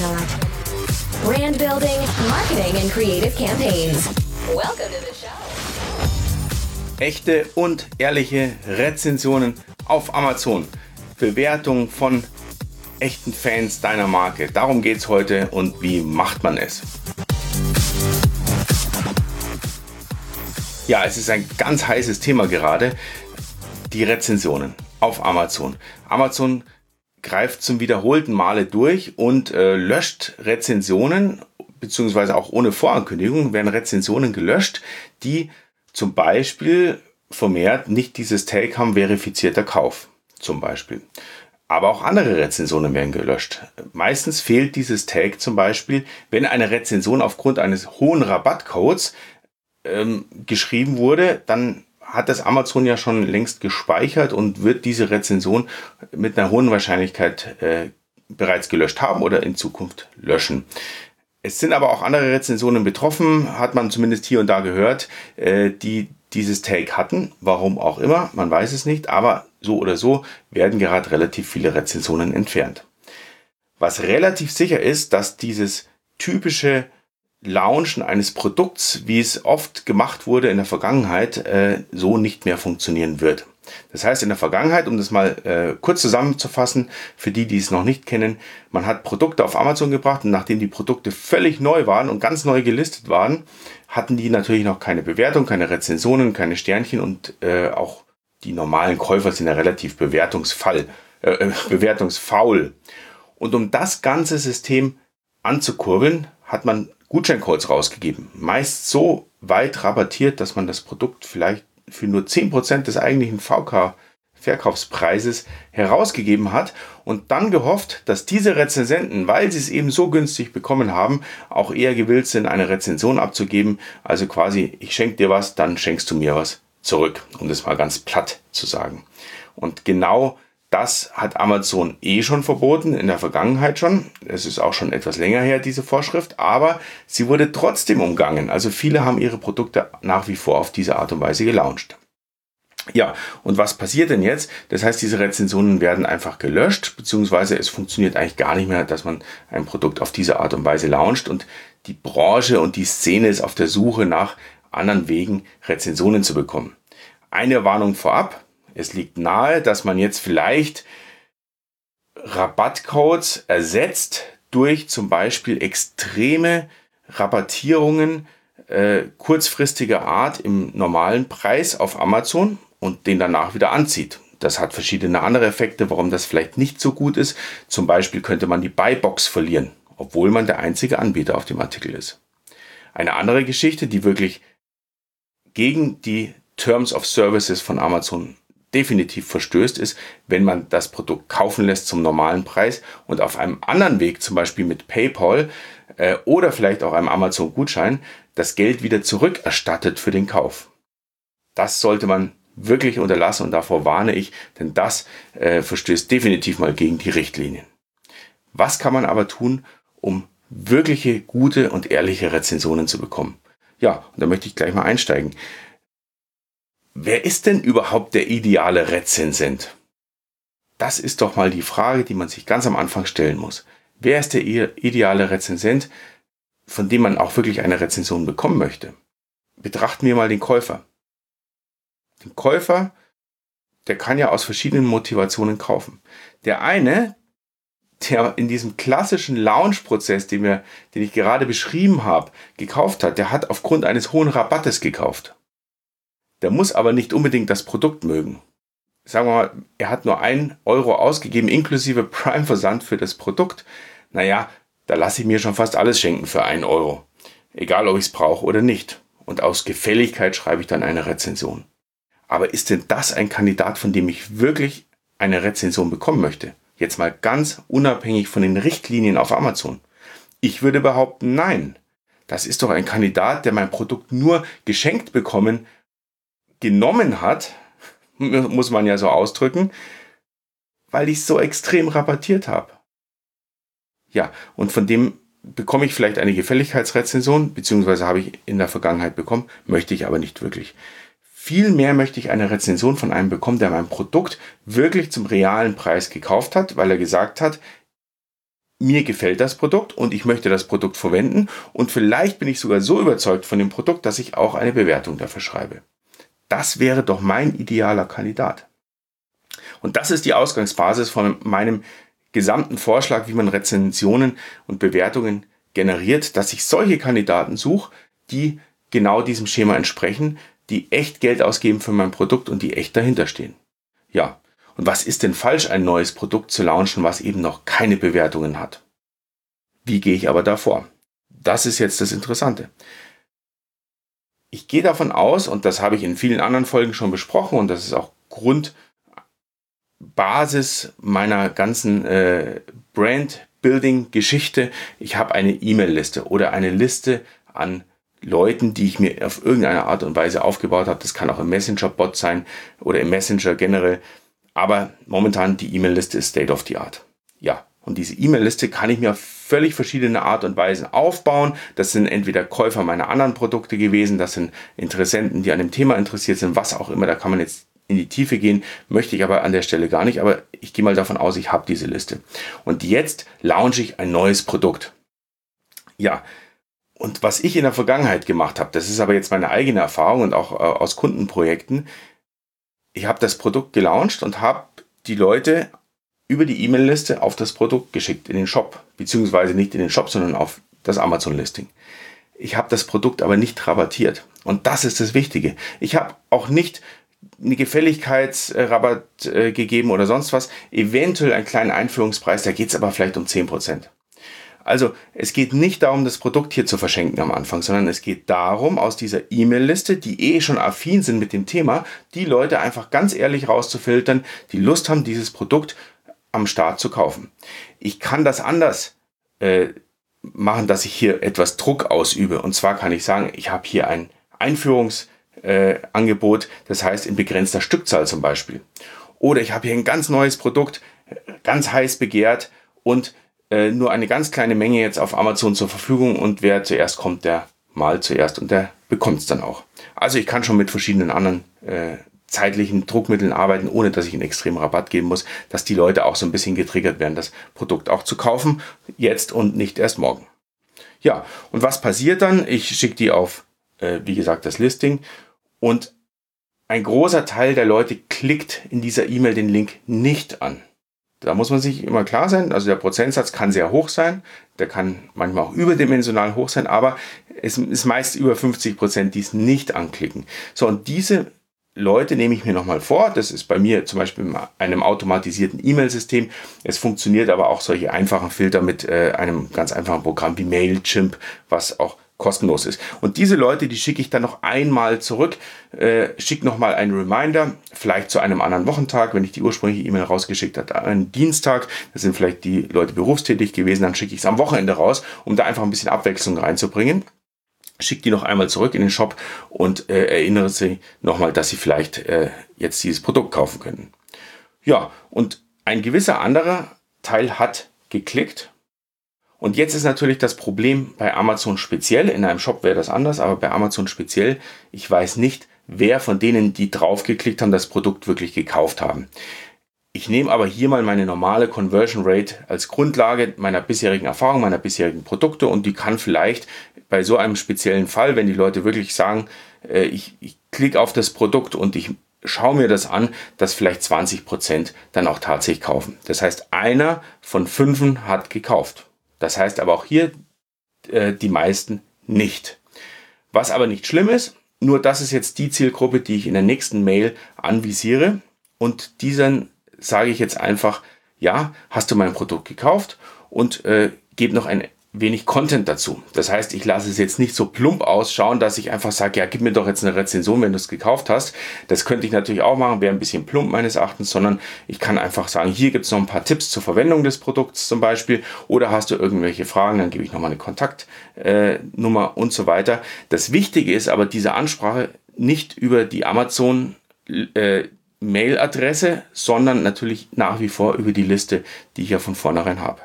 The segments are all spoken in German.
not. Brand building, marketing, and creative campaigns. Welcome to the show. Echte und ehrliche Rezensionen auf Amazon. Bewertung von echten Fans deiner Marke. Darum geht es heute und wie macht man es? Ja, es ist ein ganz heißes Thema gerade. Die Rezensionen auf Amazon. Amazon greift zum wiederholten Male durch und äh, löscht Rezensionen, beziehungsweise auch ohne Vorankündigung werden Rezensionen gelöscht, die zum Beispiel vermehrt nicht dieses Tag haben, verifizierter Kauf. Zum Beispiel. Aber auch andere Rezensionen werden gelöscht. Meistens fehlt dieses Tag zum Beispiel, wenn eine Rezension aufgrund eines hohen Rabattcodes ähm, geschrieben wurde, dann hat das Amazon ja schon längst gespeichert und wird diese Rezension mit einer hohen Wahrscheinlichkeit äh, bereits gelöscht haben oder in Zukunft löschen. Es sind aber auch andere Rezensionen betroffen, hat man zumindest hier und da gehört, äh, die dieses Take hatten. Warum auch immer, man weiß es nicht, aber so oder so werden gerade relativ viele Rezensionen entfernt. Was relativ sicher ist, dass dieses typische Launchen eines Produkts, wie es oft gemacht wurde in der Vergangenheit, äh, so nicht mehr funktionieren wird. Das heißt, in der Vergangenheit, um das mal äh, kurz zusammenzufassen, für die, die es noch nicht kennen, man hat Produkte auf Amazon gebracht und nachdem die Produkte völlig neu waren und ganz neu gelistet waren, hatten die natürlich noch keine Bewertung, keine Rezensionen, keine Sternchen und äh, auch die normalen Käufer sind ja relativ bewertungsfall, äh, äh bewertungsfaul. Und um das ganze System anzukurbeln, hat man Gutscheincodes rausgegeben. Meist so weit rabattiert, dass man das Produkt vielleicht für nur 10% des eigentlichen VK Verkaufspreises herausgegeben hat und dann gehofft, dass diese Rezensenten, weil sie es eben so günstig bekommen haben, auch eher gewillt sind, eine Rezension abzugeben. Also quasi, ich schenke dir was, dann schenkst du mir was zurück, um das mal ganz platt zu sagen. Und genau das hat Amazon eh schon verboten, in der Vergangenheit schon. Es ist auch schon etwas länger her, diese Vorschrift, aber sie wurde trotzdem umgangen. Also viele haben ihre Produkte nach wie vor auf diese Art und Weise gelauncht. Ja, und was passiert denn jetzt? Das heißt, diese Rezensionen werden einfach gelöscht, beziehungsweise es funktioniert eigentlich gar nicht mehr, dass man ein Produkt auf diese Art und Weise launcht und die Branche und die Szene ist auf der Suche nach anderen Wegen, Rezensionen zu bekommen. Eine Warnung vorab, es liegt nahe, dass man jetzt vielleicht Rabattcodes ersetzt durch zum Beispiel extreme Rabattierungen äh, kurzfristiger Art im normalen Preis auf Amazon und den danach wieder anzieht. Das hat verschiedene andere Effekte, warum das vielleicht nicht so gut ist. Zum Beispiel könnte man die Buybox verlieren, obwohl man der einzige Anbieter auf dem Artikel ist. Eine andere Geschichte, die wirklich gegen die Terms of Services von Amazon definitiv verstößt, ist, wenn man das Produkt kaufen lässt zum normalen Preis und auf einem anderen Weg, zum Beispiel mit PayPal äh, oder vielleicht auch einem Amazon-Gutschein, das Geld wieder zurückerstattet für den Kauf. Das sollte man wirklich unterlassen und davor warne ich, denn das äh, verstößt definitiv mal gegen die Richtlinien. Was kann man aber tun, um wirkliche gute und ehrliche Rezensionen zu bekommen? Ja, und da möchte ich gleich mal einsteigen. Wer ist denn überhaupt der ideale Rezensent? Das ist doch mal die Frage, die man sich ganz am Anfang stellen muss. Wer ist der ideale Rezensent, von dem man auch wirklich eine Rezension bekommen möchte? Betrachten wir mal den Käufer. Den Käufer, der kann ja aus verschiedenen Motivationen kaufen. Der eine, der in diesem klassischen Launch-Prozess, den, den ich gerade beschrieben habe, gekauft hat, der hat aufgrund eines hohen Rabattes gekauft. Der muss aber nicht unbedingt das Produkt mögen. Sagen wir mal, er hat nur ein Euro ausgegeben, inklusive Prime-Versand für das Produkt. Naja, da lasse ich mir schon fast alles schenken für einen Euro. Egal, ob ich es brauche oder nicht. Und aus Gefälligkeit schreibe ich dann eine Rezension. Aber ist denn das ein Kandidat, von dem ich wirklich eine Rezension bekommen möchte? Jetzt mal ganz unabhängig von den Richtlinien auf Amazon. Ich würde behaupten, nein. Das ist doch ein Kandidat, der mein Produkt nur geschenkt bekommen genommen hat, muss man ja so ausdrücken, weil ich so extrem rabattiert habe. Ja, und von dem bekomme ich vielleicht eine Gefälligkeitsrezension, beziehungsweise habe ich in der Vergangenheit bekommen, möchte ich aber nicht wirklich. Vielmehr möchte ich eine Rezension von einem bekommen, der mein Produkt wirklich zum realen Preis gekauft hat, weil er gesagt hat, mir gefällt das Produkt und ich möchte das Produkt verwenden und vielleicht bin ich sogar so überzeugt von dem Produkt, dass ich auch eine Bewertung dafür schreibe. Das wäre doch mein idealer Kandidat. Und das ist die Ausgangsbasis von meinem gesamten Vorschlag, wie man Rezensionen und Bewertungen generiert, dass ich solche Kandidaten suche, die genau diesem Schema entsprechen, die echt Geld ausgeben für mein Produkt und die echt dahinter stehen. Ja, und was ist denn falsch, ein neues Produkt zu launchen, was eben noch keine Bewertungen hat? Wie gehe ich aber davor? Das ist jetzt das Interessante. Ich gehe davon aus, und das habe ich in vielen anderen Folgen schon besprochen, und das ist auch Grundbasis meiner ganzen äh, Brand-Building-Geschichte, ich habe eine E-Mail-Liste oder eine Liste an Leuten, die ich mir auf irgendeine Art und Weise aufgebaut habe. Das kann auch im Messenger-Bot sein oder im Messenger generell. Aber momentan die E-Mail-Liste ist State of the Art. Ja, und diese E-Mail-Liste kann ich mir auf völlig verschiedene Art und Weisen aufbauen. Das sind entweder Käufer meiner anderen Produkte gewesen, das sind Interessenten, die an dem Thema interessiert sind, was auch immer. Da kann man jetzt in die Tiefe gehen, möchte ich aber an der Stelle gar nicht. Aber ich gehe mal davon aus, ich habe diese Liste. Und jetzt launche ich ein neues Produkt. Ja, und was ich in der Vergangenheit gemacht habe, das ist aber jetzt meine eigene Erfahrung und auch äh, aus Kundenprojekten, ich habe das Produkt gelauncht und habe die Leute über die E-Mail-Liste auf das Produkt geschickt in den Shop, beziehungsweise nicht in den Shop, sondern auf das Amazon-Listing. Ich habe das Produkt aber nicht rabattiert. Und das ist das Wichtige. Ich habe auch nicht eine Gefälligkeitsrabatt äh, gegeben oder sonst was. Eventuell einen kleinen Einführungspreis, da geht es aber vielleicht um 10%. Also es geht nicht darum, das Produkt hier zu verschenken am Anfang, sondern es geht darum, aus dieser E-Mail-Liste, die eh schon affin sind mit dem Thema, die Leute einfach ganz ehrlich rauszufiltern, die Lust haben, dieses Produkt am Start zu kaufen. Ich kann das anders äh, machen, dass ich hier etwas Druck ausübe. Und zwar kann ich sagen, ich habe hier ein Einführungsangebot, äh, das heißt in begrenzter Stückzahl zum Beispiel. Oder ich habe hier ein ganz neues Produkt, ganz heiß begehrt und äh, nur eine ganz kleine Menge jetzt auf Amazon zur Verfügung und wer zuerst kommt, der mal zuerst und der bekommt es dann auch. Also ich kann schon mit verschiedenen anderen äh, zeitlichen Druckmitteln arbeiten, ohne dass ich einen extremen Rabatt geben muss, dass die Leute auch so ein bisschen getriggert werden, das Produkt auch zu kaufen, jetzt und nicht erst morgen. Ja, und was passiert dann? Ich schicke die auf, äh, wie gesagt, das Listing und ein großer Teil der Leute klickt in dieser E-Mail den Link nicht an. Da muss man sich immer klar sein, also der Prozentsatz kann sehr hoch sein, der kann manchmal auch überdimensional hoch sein, aber es ist meist über 50 Prozent, die es nicht anklicken. So, und diese Leute nehme ich mir nochmal vor. Das ist bei mir zum Beispiel in einem automatisierten E-Mail-System. Es funktioniert aber auch solche einfachen Filter mit äh, einem ganz einfachen Programm wie Mailchimp, was auch kostenlos ist. Und diese Leute, die schicke ich dann noch einmal zurück, äh, schicke nochmal einen Reminder, vielleicht zu einem anderen Wochentag, wenn ich die ursprüngliche E-Mail rausgeschickt habe, einen Dienstag, da sind vielleicht die Leute berufstätig gewesen, dann schicke ich es am Wochenende raus, um da einfach ein bisschen Abwechslung reinzubringen. Schicke die noch einmal zurück in den Shop und äh, erinnere sie nochmal, dass sie vielleicht äh, jetzt dieses Produkt kaufen können. Ja, und ein gewisser anderer Teil hat geklickt und jetzt ist natürlich das Problem bei Amazon speziell, in einem Shop wäre das anders, aber bei Amazon speziell, ich weiß nicht, wer von denen, die draufgeklickt haben, das Produkt wirklich gekauft haben. Ich nehme aber hier mal meine normale Conversion Rate als Grundlage meiner bisherigen Erfahrung, meiner bisherigen Produkte und die kann vielleicht bei so einem speziellen Fall, wenn die Leute wirklich sagen, äh, ich, ich klicke auf das Produkt und ich schaue mir das an, dass vielleicht 20 Prozent dann auch tatsächlich kaufen. Das heißt, einer von fünfen hat gekauft. Das heißt aber auch hier äh, die meisten nicht. Was aber nicht schlimm ist, nur das ist jetzt die Zielgruppe, die ich in der nächsten Mail anvisiere. Und diesen sage ich jetzt einfach, ja, hast du mein Produkt gekauft und äh, gebe noch ein wenig Content dazu. Das heißt, ich lasse es jetzt nicht so plump ausschauen, dass ich einfach sage, ja, gib mir doch jetzt eine Rezension, wenn du es gekauft hast. Das könnte ich natürlich auch machen, wäre ein bisschen plump meines Erachtens, sondern ich kann einfach sagen, hier gibt es noch ein paar Tipps zur Verwendung des Produkts zum Beispiel oder hast du irgendwelche Fragen, dann gebe ich nochmal eine Kontaktnummer äh, und so weiter. Das Wichtige ist aber diese Ansprache nicht über die Amazon äh, Mailadresse, sondern natürlich nach wie vor über die Liste, die ich ja von vornherein habe.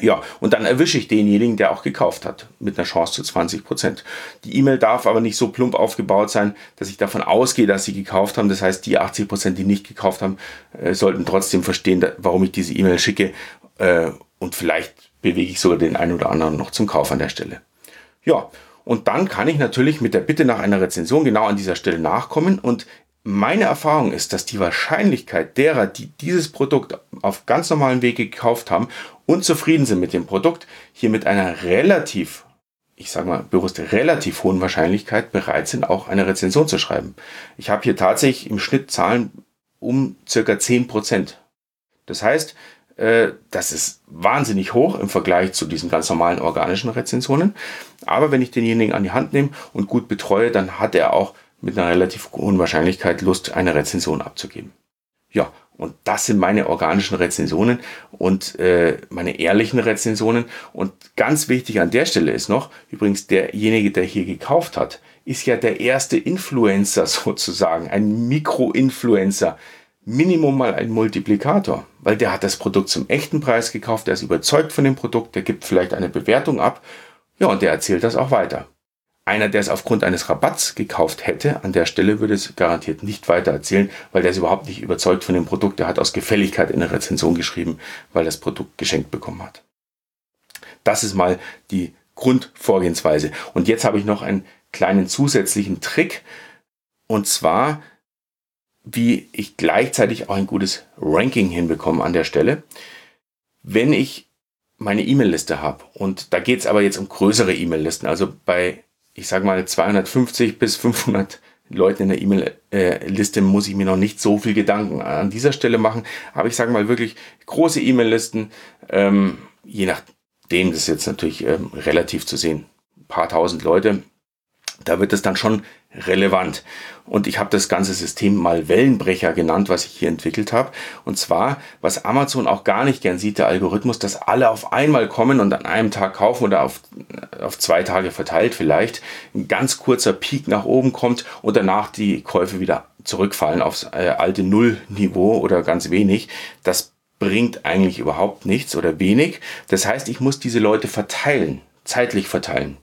Ja, und dann erwische ich denjenigen, der auch gekauft hat, mit einer Chance zu 20 Prozent. Die E-Mail darf aber nicht so plump aufgebaut sein, dass ich davon ausgehe, dass sie gekauft haben. Das heißt, die 80 Prozent, die nicht gekauft haben, äh, sollten trotzdem verstehen, warum ich diese E-Mail schicke äh, und vielleicht bewege ich sogar den einen oder anderen noch zum Kauf an der Stelle. Ja, und dann kann ich natürlich mit der Bitte nach einer Rezension genau an dieser Stelle nachkommen und meine Erfahrung ist, dass die Wahrscheinlichkeit derer, die dieses Produkt auf ganz normalen Weg gekauft haben und zufrieden sind mit dem Produkt, hier mit einer relativ, ich sage mal bewusst relativ hohen Wahrscheinlichkeit bereit sind, auch eine Rezension zu schreiben. Ich habe hier tatsächlich im Schnitt Zahlen um circa 10%. Das heißt, äh, das ist wahnsinnig hoch im Vergleich zu diesen ganz normalen organischen Rezensionen. Aber wenn ich denjenigen an die Hand nehme und gut betreue, dann hat er auch mit einer relativ hohen Wahrscheinlichkeit Lust, eine Rezension abzugeben. Ja, und das sind meine organischen Rezensionen und äh, meine ehrlichen Rezensionen. Und ganz wichtig an der Stelle ist noch, übrigens derjenige, der hier gekauft hat, ist ja der erste Influencer sozusagen, ein Mikro-Influencer. Minimum mal ein Multiplikator, weil der hat das Produkt zum echten Preis gekauft, der ist überzeugt von dem Produkt, der gibt vielleicht eine Bewertung ab, ja, und der erzählt das auch weiter. Einer, der es aufgrund eines Rabatts gekauft hätte, an der Stelle würde es garantiert nicht weiter erzählen, weil der ist überhaupt nicht überzeugt von dem Produkt. Der hat aus Gefälligkeit in der Rezension geschrieben, weil das Produkt geschenkt bekommen hat. Das ist mal die Grundvorgehensweise. Und jetzt habe ich noch einen kleinen zusätzlichen Trick. Und zwar, wie ich gleichzeitig auch ein gutes Ranking hinbekomme an der Stelle. Wenn ich meine E-Mail-Liste habe, und da geht es aber jetzt um größere E-Mail-Listen, also bei ich sage mal 250 bis 500 Leuten in der E-Mail-Liste muss ich mir noch nicht so viel Gedanken an dieser Stelle machen. Aber ich sage mal wirklich große E-Mail-Listen, ähm, je nachdem, das ist jetzt natürlich ähm, relativ zu sehen, ein paar tausend Leute, da wird es dann schon relevant. Und ich habe das ganze System mal Wellenbrecher genannt, was ich hier entwickelt habe. Und zwar, was Amazon auch gar nicht gern sieht, der Algorithmus, dass alle auf einmal kommen und an einem Tag kaufen oder auf, auf zwei Tage verteilt vielleicht. Ein ganz kurzer Peak nach oben kommt und danach die Käufe wieder zurückfallen aufs äh, alte Nullniveau oder ganz wenig. Das bringt eigentlich überhaupt nichts oder wenig. Das heißt, ich muss diese Leute verteilen, zeitlich verteilen.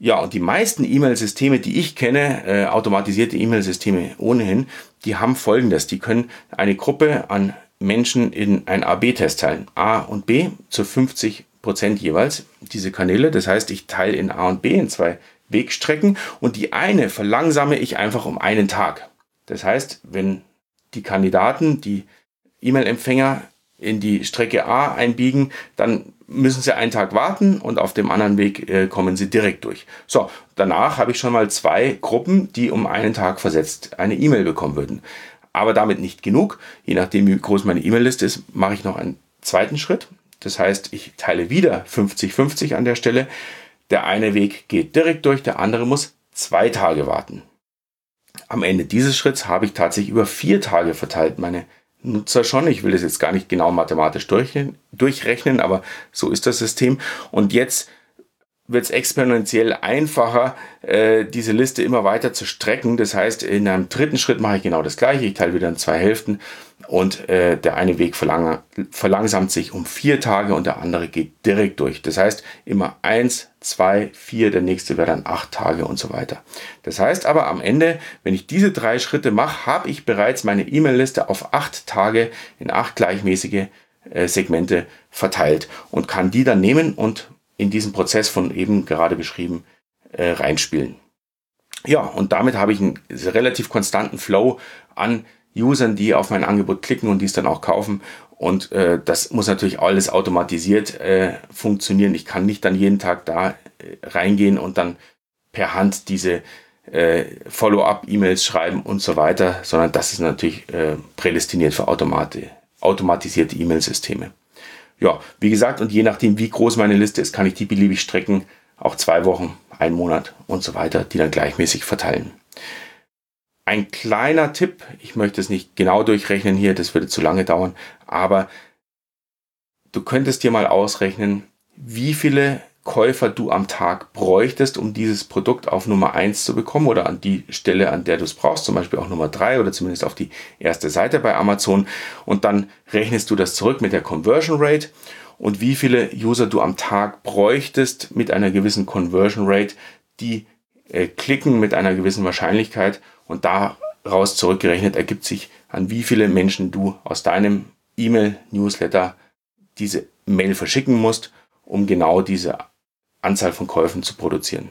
Ja, und die meisten E-Mail-Systeme, die ich kenne, äh, automatisierte E-Mail-Systeme ohnehin, die haben folgendes. Die können eine Gruppe an Menschen in ein A-B-Test teilen. A und B zu 50 Prozent jeweils, diese Kanäle. Das heißt, ich teile in A und B in zwei Wegstrecken und die eine verlangsame ich einfach um einen Tag. Das heißt, wenn die Kandidaten, die E-Mail-Empfänger in die Strecke A einbiegen, dann müssen sie einen Tag warten und auf dem anderen Weg äh, kommen sie direkt durch. So, danach habe ich schon mal zwei Gruppen, die um einen Tag versetzt eine E-Mail bekommen würden. Aber damit nicht genug. Je nachdem, wie groß meine E-Mail-Liste ist, mache ich noch einen zweiten Schritt. Das heißt, ich teile wieder 50-50 an der Stelle. Der eine Weg geht direkt durch, der andere muss zwei Tage warten. Am Ende dieses Schritts habe ich tatsächlich über vier Tage verteilt meine Nutzer schon. Ich will das jetzt gar nicht genau mathematisch durchrechnen, aber so ist das System. Und jetzt wird es exponentiell einfacher, äh, diese Liste immer weiter zu strecken. Das heißt, in einem dritten Schritt mache ich genau das gleiche. Ich teile wieder in zwei Hälften und äh, der eine Weg verlang verlangsamt sich um vier Tage und der andere geht direkt durch. Das heißt, immer eins, zwei, vier, der nächste wäre dann acht Tage und so weiter. Das heißt aber am Ende, wenn ich diese drei Schritte mache, habe ich bereits meine E-Mail-Liste auf acht Tage in acht gleichmäßige äh, Segmente verteilt und kann die dann nehmen und in diesen Prozess von eben gerade beschrieben äh, reinspielen. Ja, und damit habe ich einen relativ konstanten Flow an Usern, die auf mein Angebot klicken und dies dann auch kaufen. Und äh, das muss natürlich alles automatisiert äh, funktionieren. Ich kann nicht dann jeden Tag da äh, reingehen und dann per Hand diese äh, Follow-up-E-Mails schreiben und so weiter, sondern das ist natürlich äh, prädestiniert für Automate, automatisierte E-Mail-Systeme ja, wie gesagt, und je nachdem, wie groß meine Liste ist, kann ich die beliebig strecken, auch zwei Wochen, ein Monat und so weiter, die dann gleichmäßig verteilen. Ein kleiner Tipp, ich möchte es nicht genau durchrechnen hier, das würde zu lange dauern, aber du könntest dir mal ausrechnen, wie viele Käufer du am Tag bräuchtest, um dieses Produkt auf Nummer 1 zu bekommen oder an die Stelle, an der du es brauchst, zum Beispiel auch Nummer 3 oder zumindest auf die erste Seite bei Amazon. Und dann rechnest du das zurück mit der Conversion Rate und wie viele User du am Tag bräuchtest mit einer gewissen Conversion Rate, die äh, klicken mit einer gewissen Wahrscheinlichkeit und daraus zurückgerechnet ergibt sich, an wie viele Menschen du aus deinem E-Mail-Newsletter diese Mail verschicken musst, um genau diese Anzahl von Käufen zu produzieren.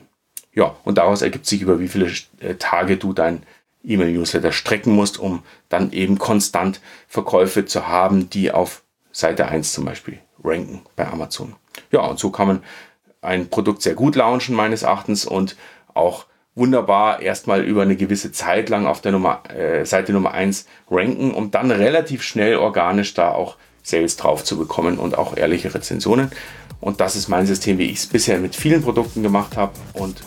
Ja, und daraus ergibt sich, über wie viele äh, Tage du dein E-Mail-Newsletter strecken musst, um dann eben konstant Verkäufe zu haben, die auf Seite 1 zum Beispiel ranken bei Amazon. Ja, und so kann man ein Produkt sehr gut launchen meines Erachtens und auch wunderbar erstmal über eine gewisse Zeit lang auf der Nummer, äh, Seite Nummer 1 ranken, um dann relativ schnell organisch da auch Sales drauf zu bekommen und auch ehrliche Rezensionen. Und das ist mein System, wie ich es bisher mit vielen Produkten gemacht habe und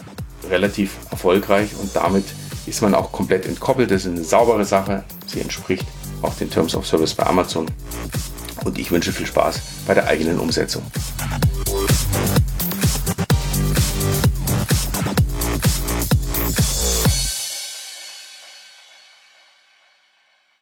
relativ erfolgreich und damit ist man auch komplett entkoppelt. Das ist eine saubere Sache. Sie entspricht auch den Terms of Service bei Amazon. Und ich wünsche viel Spaß bei der eigenen Umsetzung.